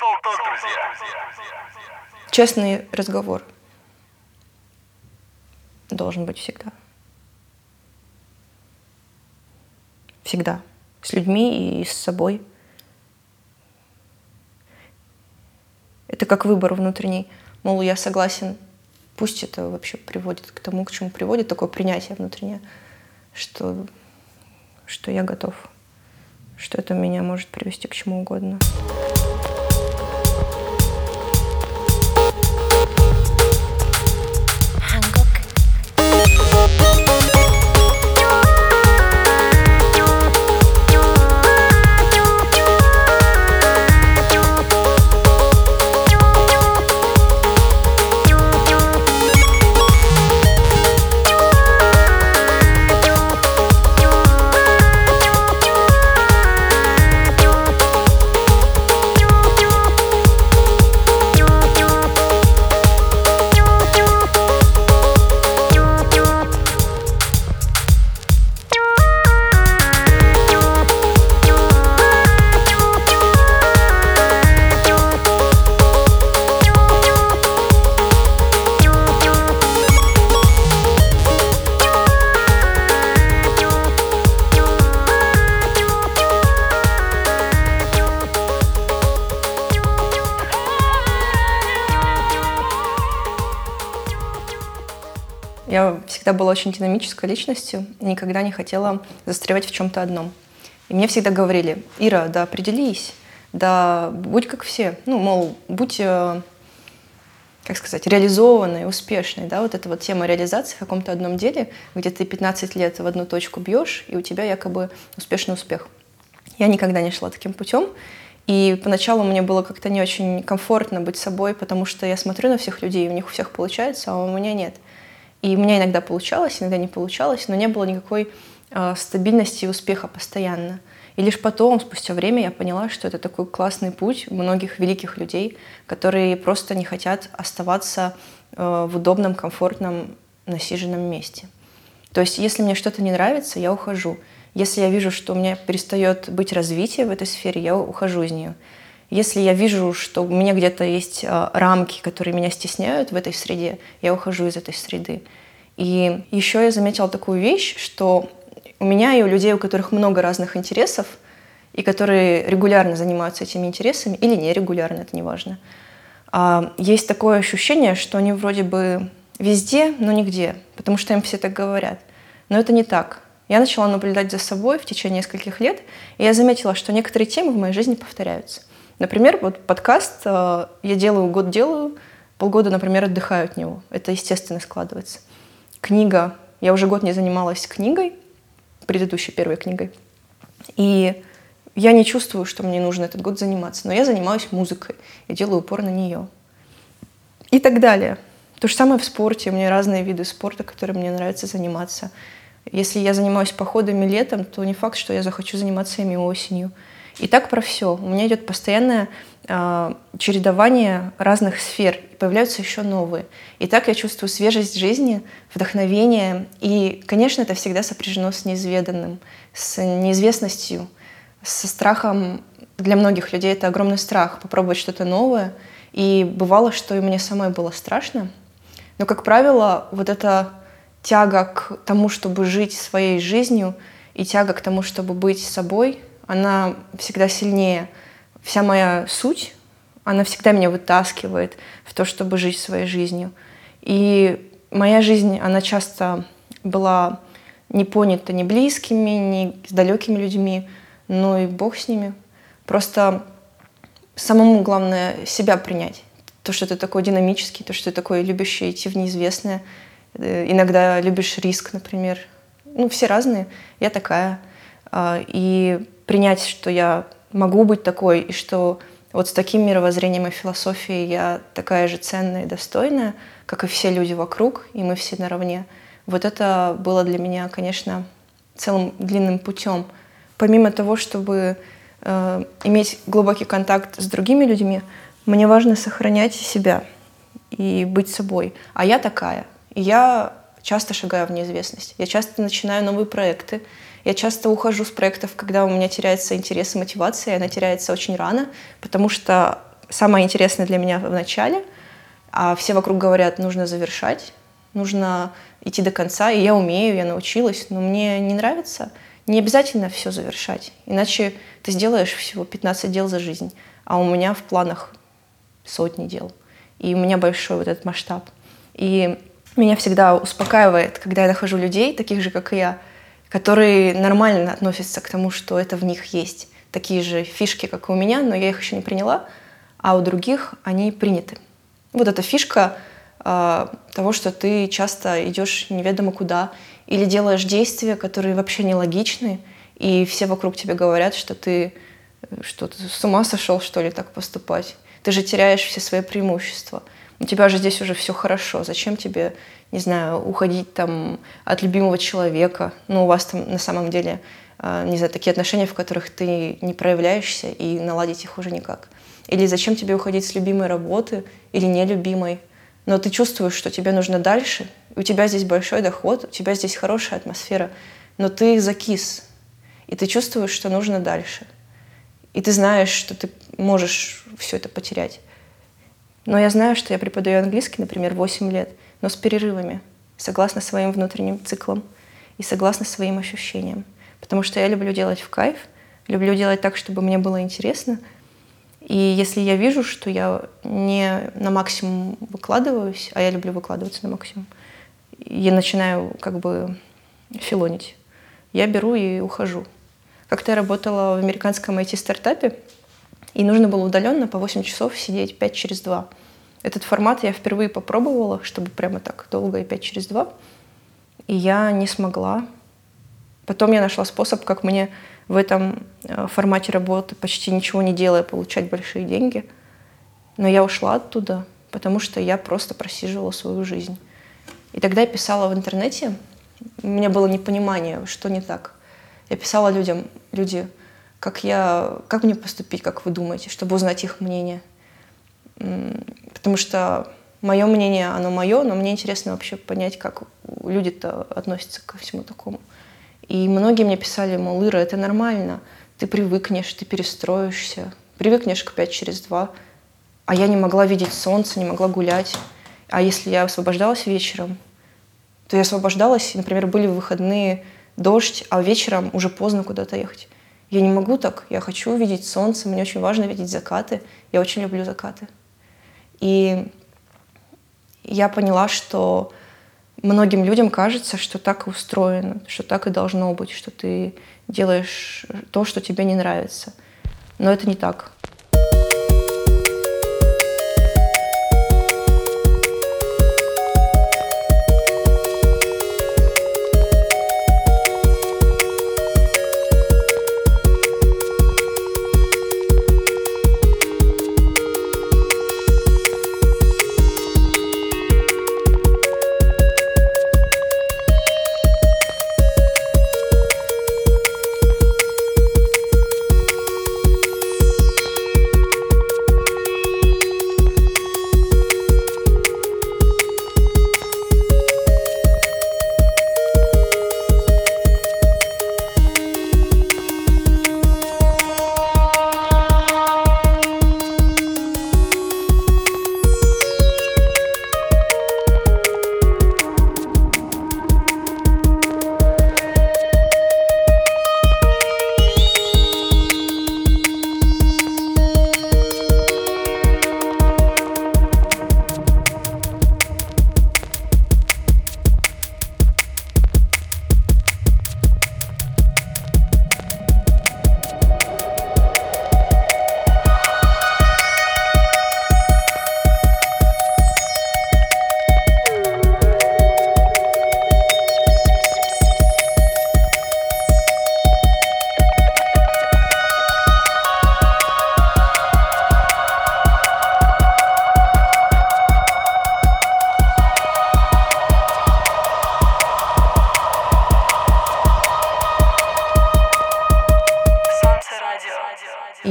Султан, друзья. Честный разговор должен быть всегда. Всегда. С людьми и с собой. Это как выбор внутренний. Мол, я согласен, пусть это вообще приводит к тому, к чему приводит такое принятие внутреннее, что, что я готов, что это меня может привести к чему угодно. Всегда была очень динамической личностью, никогда не хотела застревать в чем-то одном. И мне всегда говорили, Ира, да определись, да будь как все. Ну, мол, будь, э, как сказать, реализованной, успешной. Да? Вот эта вот тема реализации в каком-то одном деле, где ты 15 лет в одну точку бьешь, и у тебя якобы успешный успех. Я никогда не шла таким путем. И поначалу мне было как-то не очень комфортно быть собой, потому что я смотрю на всех людей, и у них у всех получается, а у меня нет. И у меня иногда получалось, иногда не получалось, но не было никакой э, стабильности и успеха постоянно. И лишь потом, спустя время, я поняла, что это такой классный путь многих великих людей, которые просто не хотят оставаться э, в удобном, комфортном, насиженном месте. То есть, если мне что-то не нравится, я ухожу. Если я вижу, что у меня перестает быть развитие в этой сфере, я ухожу из нее. Если я вижу, что у меня где-то есть а, рамки, которые меня стесняют в этой среде, я ухожу из этой среды. И еще я заметила такую вещь, что у меня и у людей, у которых много разных интересов, и которые регулярно занимаются этими интересами, или нерегулярно, это не важно, а, есть такое ощущение, что они вроде бы везде, но нигде, потому что им все так говорят. Но это не так. Я начала наблюдать за собой в течение нескольких лет, и я заметила, что некоторые темы в моей жизни повторяются. Например, вот подкаст э, я делаю, год делаю, полгода, например, отдыхаю от него. Это естественно складывается. Книга. Я уже год не занималась книгой, предыдущей первой книгой. И я не чувствую, что мне нужно этот год заниматься. Но я занимаюсь музыкой и делаю упор на нее. И так далее. То же самое в спорте. У меня разные виды спорта, которые мне нравится заниматься. Если я занимаюсь походами летом, то не факт, что я захочу заниматься ими осенью. И так про все. У меня идет постоянное э, чередование разных сфер. Появляются еще новые. И так я чувствую свежесть жизни, вдохновение. И, конечно, это всегда сопряжено с неизведанным, с неизвестностью, со страхом. Для многих людей это огромный страх попробовать что-то новое. И бывало, что и мне самой было страшно. Но, как правило, вот эта тяга к тому, чтобы жить своей жизнью, и тяга к тому, чтобы быть собой — она всегда сильнее. Вся моя суть, она всегда меня вытаскивает в то, чтобы жить своей жизнью. И моя жизнь, она часто была не понята ни близкими, ни с далекими людьми, но и Бог с ними. Просто самому главное себя принять. То, что ты такой динамический, то, что ты такой любящий идти в неизвестное. Э, иногда любишь риск, например. Ну, все разные. Я такая. А, и принять, что я могу быть такой, и что вот с таким мировоззрением и философией я такая же ценная и достойная, как и все люди вокруг, и мы все наравне. Вот это было для меня, конечно, целым длинным путем. Помимо того, чтобы э, иметь глубокий контакт с другими людьми, мне важно сохранять себя и быть собой. А я такая. Я часто шагаю в неизвестность. Я часто начинаю новые проекты. Я часто ухожу с проектов, когда у меня теряется интерес и мотивация, и она теряется очень рано, потому что самое интересное для меня в начале, а все вокруг говорят, нужно завершать, нужно идти до конца, и я умею, я научилась, но мне не нравится. Не обязательно все завершать, иначе ты сделаешь всего 15 дел за жизнь, а у меня в планах сотни дел. И у меня большой вот этот масштаб. И меня всегда успокаивает, когда я нахожу людей, таких же, как и я, которые нормально относятся к тому, что это в них есть. Такие же фишки, как и у меня, но я их еще не приняла, а у других они приняты. Вот эта фишка э, того, что ты часто идешь неведомо куда или делаешь действия, которые вообще нелогичны, и все вокруг тебе говорят, что ты что ты с ума сошел, что ли, так поступать. Ты же теряешь все свои преимущества. У тебя же здесь уже все хорошо. Зачем тебе, не знаю, уходить там от любимого человека? Ну, у вас там на самом деле, э, не знаю, такие отношения, в которых ты не проявляешься, и наладить их уже никак. Или зачем тебе уходить с любимой работы или нелюбимой? Но ты чувствуешь, что тебе нужно дальше, у тебя здесь большой доход, у тебя здесь хорошая атмосфера, но ты закис, и ты чувствуешь, что нужно дальше. И ты знаешь, что ты можешь все это потерять. Но я знаю, что я преподаю английский, например, 8 лет, но с перерывами, согласно своим внутренним циклам и согласно своим ощущениям. Потому что я люблю делать в кайф, люблю делать так, чтобы мне было интересно — и если я вижу, что я не на максимум выкладываюсь, а я люблю выкладываться на максимум, я начинаю как бы филонить. Я беру и ухожу. Как-то я работала в американском IT-стартапе, и нужно было удаленно по 8 часов сидеть 5 через 2. Этот формат я впервые попробовала, чтобы прямо так долго и 5 через 2. И я не смогла. Потом я нашла способ, как мне в этом э, формате работы, почти ничего не делая, получать большие деньги. Но я ушла оттуда, потому что я просто просиживала свою жизнь. И тогда я писала в интернете, у меня было непонимание, что не так. Я писала людям, люди, как, я, как мне поступить, как вы думаете, чтобы узнать их мнение. Потому что мое мнение, оно мое, но мне интересно вообще понять, как люди-то относятся ко всему такому. И многие мне писали, мол, Ира, это нормально, ты привыкнешь, ты перестроишься, привыкнешь к 5 через 2. А я не могла видеть солнце, не могла гулять. А если я освобождалась вечером, то я освобождалась, и, например, были выходные, дождь, а вечером уже поздно куда-то ехать. Я не могу так, я хочу видеть солнце, мне очень важно видеть закаты, я очень люблю закаты. И я поняла, что многим людям кажется, что так и устроено, что так и должно быть, что ты делаешь то, что тебе не нравится. Но это не так.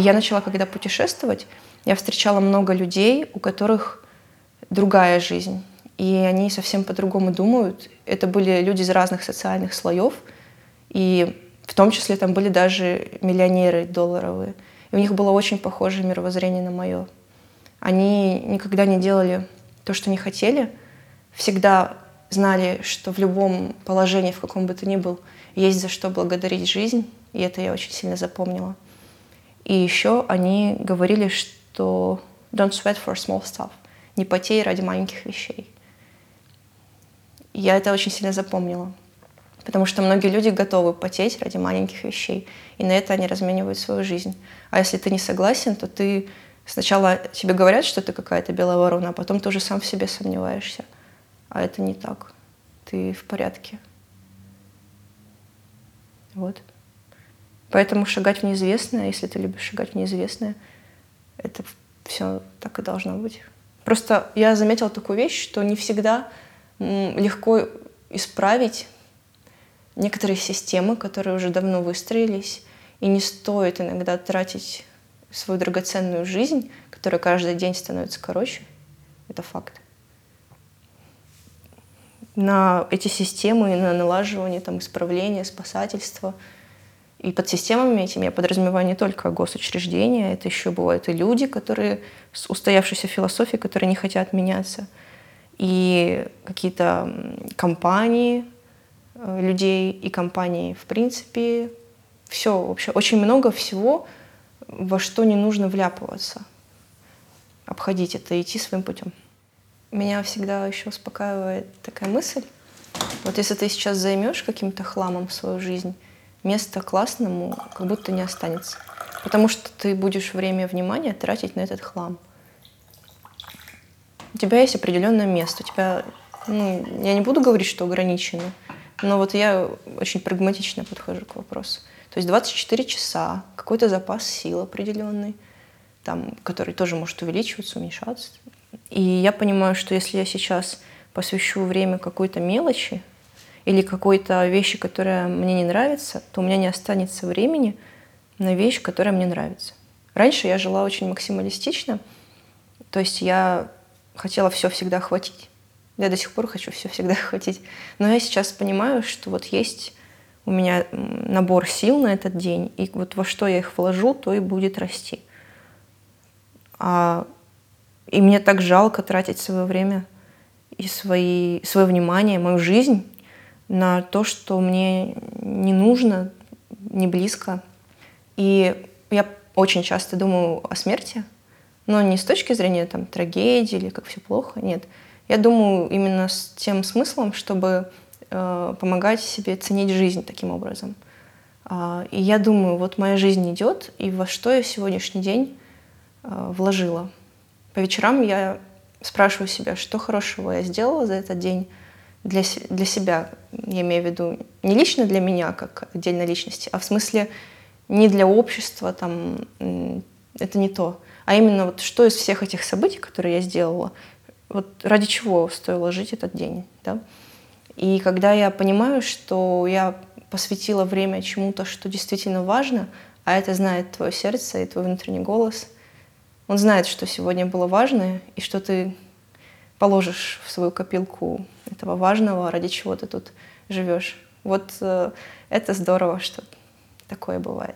Я начала, когда путешествовать, я встречала много людей, у которых другая жизнь. И они совсем по-другому думают. Это были люди из разных социальных слоев. И в том числе там были даже миллионеры долларовые. И у них было очень похожее мировоззрение на мое. Они никогда не делали то, что не хотели, всегда знали, что в любом положении, в каком бы то ни был, есть за что благодарить жизнь, и это я очень сильно запомнила. И еще они говорили, что don't sweat for small stuff, не потей ради маленьких вещей. Я это очень сильно запомнила, потому что многие люди готовы потеть ради маленьких вещей, и на это они разменивают свою жизнь. А если ты не согласен, то ты сначала тебе говорят, что ты какая-то белая ворона, а потом ты уже сам в себе сомневаешься. А это не так. Ты в порядке. Вот. Поэтому шагать в неизвестное, если ты любишь шагать в неизвестное, это все так и должно быть. Просто я заметила такую вещь, что не всегда легко исправить некоторые системы, которые уже давно выстроились, и не стоит иногда тратить свою драгоценную жизнь, которая каждый день становится короче. Это факт на эти системы, на налаживание, там, исправление, спасательство. И под системами этими я подразумеваю не только госучреждения, это еще бывают и люди, которые с устоявшейся философией, которые не хотят меняться, и какие-то компании э, людей и компании в принципе. Все вообще, очень много всего, во что не нужно вляпываться. Обходить это, идти своим путем. Меня всегда еще успокаивает такая мысль. Вот если ты сейчас займешь каким-то хламом свою жизнь, места классному как будто не останется. Потому что ты будешь время и внимание тратить на этот хлам. У тебя есть определенное место. У тебя, ну, я не буду говорить, что ограничено, но вот я очень прагматично подхожу к вопросу. То есть 24 часа, какой-то запас сил определенный, там, который тоже может увеличиваться, уменьшаться. И я понимаю, что если я сейчас посвящу время какой-то мелочи или какой-то вещи, которая мне не нравится, то у меня не останется времени на вещь, которая мне нравится. Раньше я жила очень максималистично, то есть я хотела все всегда хватить. Я до сих пор хочу все всегда хватить. Но я сейчас понимаю, что вот есть у меня набор сил на этот день, и вот во что я их вложу, то и будет расти. А и мне так жалко тратить свое время и свои, свое внимание, мою жизнь на то, что мне не нужно, не близко. И я очень часто думаю о смерти, но не с точки зрения там, трагедии или как все плохо, нет. Я думаю именно с тем смыслом, чтобы э, помогать себе ценить жизнь таким образом. Э, и я думаю, вот моя жизнь идет, и во что я сегодняшний день э, вложила. По вечерам я спрашиваю себя, что хорошего я сделала за этот день для, для себя. Я имею в виду не лично для меня, как отдельной личности, а в смысле не для общества, там, это не то. А именно вот что из всех этих событий, которые я сделала, вот ради чего стоило жить этот день. Да? И когда я понимаю, что я посвятила время чему-то, что действительно важно, а это знает твое сердце и твой внутренний голос – он знает, что сегодня было важное, и что ты положишь в свою копилку этого важного, ради чего ты тут живешь. Вот э, это здорово, что такое бывает.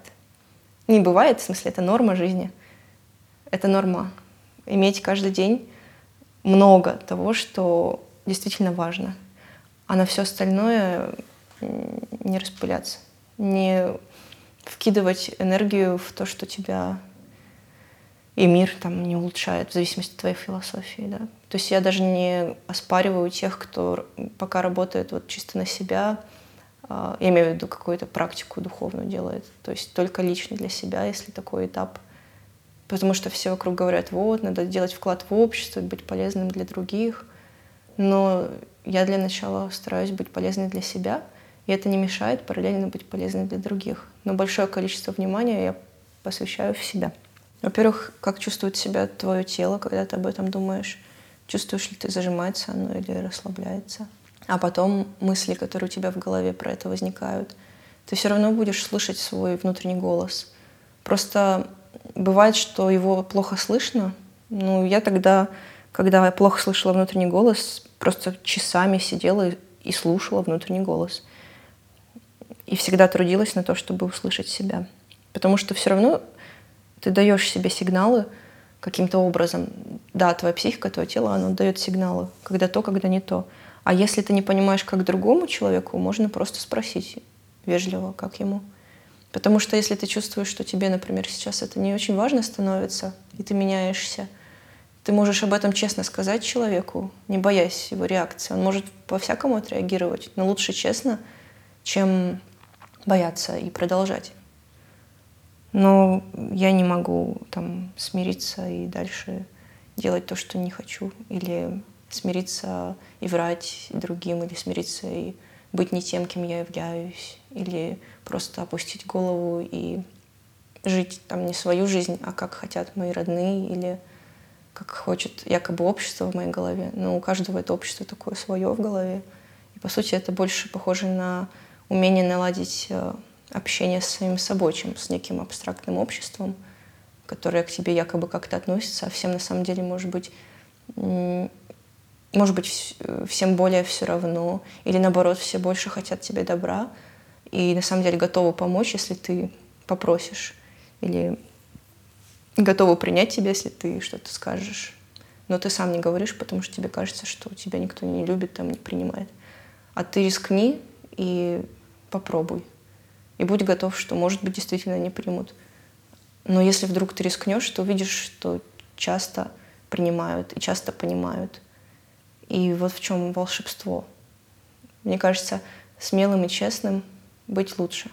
Не бывает, в смысле, это норма жизни. Это норма. Иметь каждый день много того, что действительно важно. А на все остальное не распыляться. Не вкидывать энергию в то, что тебя и мир там не улучшает в зависимости от твоей философии, да. То есть я даже не оспариваю тех, кто пока работает вот чисто на себя, а, я имею в виду какую-то практику духовную делает, то есть только лично для себя, если такой этап. Потому что все вокруг говорят, вот, надо делать вклад в общество, быть полезным для других. Но я для начала стараюсь быть полезной для себя, и это не мешает параллельно быть полезной для других. Но большое количество внимания я посвящаю в себя. Во-первых, как чувствует себя твое тело, когда ты об этом думаешь? Чувствуешь ли ты, зажимается оно или расслабляется? А потом мысли, которые у тебя в голове про это возникают. Ты все равно будешь слышать свой внутренний голос. Просто бывает, что его плохо слышно. Ну, я тогда, когда я плохо слышала внутренний голос, просто часами сидела и слушала внутренний голос. И всегда трудилась на то, чтобы услышать себя. Потому что все равно ты даешь себе сигналы каким-то образом. да, твоя психика, твое тело, оно дает сигналы, когда то, когда не то. А если ты не понимаешь, как другому человеку, можно просто спросить вежливо, как ему. Потому что если ты чувствуешь, что тебе, например, сейчас это не очень важно становится, и ты меняешься, ты можешь об этом честно сказать человеку, не боясь его реакции. Он может по-всякому отреагировать, но лучше честно, чем бояться и продолжать. Но я не могу там смириться и дальше делать то, что не хочу, или смириться и врать другим, или смириться и быть не тем, кем я являюсь, или просто опустить голову и жить там не свою жизнь, а как хотят мои родные, или как хочет якобы общество в моей голове. Но у каждого это общество такое свое в голове. И по сути это больше похоже на умение наладить э, общение с самим собой, чем с неким абстрактным обществом, которое к тебе якобы как-то относится, а всем на самом деле может быть может быть, всем более все равно, или наоборот, все больше хотят тебе добра, и на самом деле готовы помочь, если ты попросишь, или готовы принять тебя, если ты что-то скажешь. Но ты сам не говоришь, потому что тебе кажется, что тебя никто не любит, там не принимает. А ты рискни и попробуй. И будь готов, что, может быть, действительно не примут. Но если вдруг ты рискнешь, то увидишь, что часто принимают и часто понимают. И вот в чем волшебство. Мне кажется, смелым и честным быть лучше.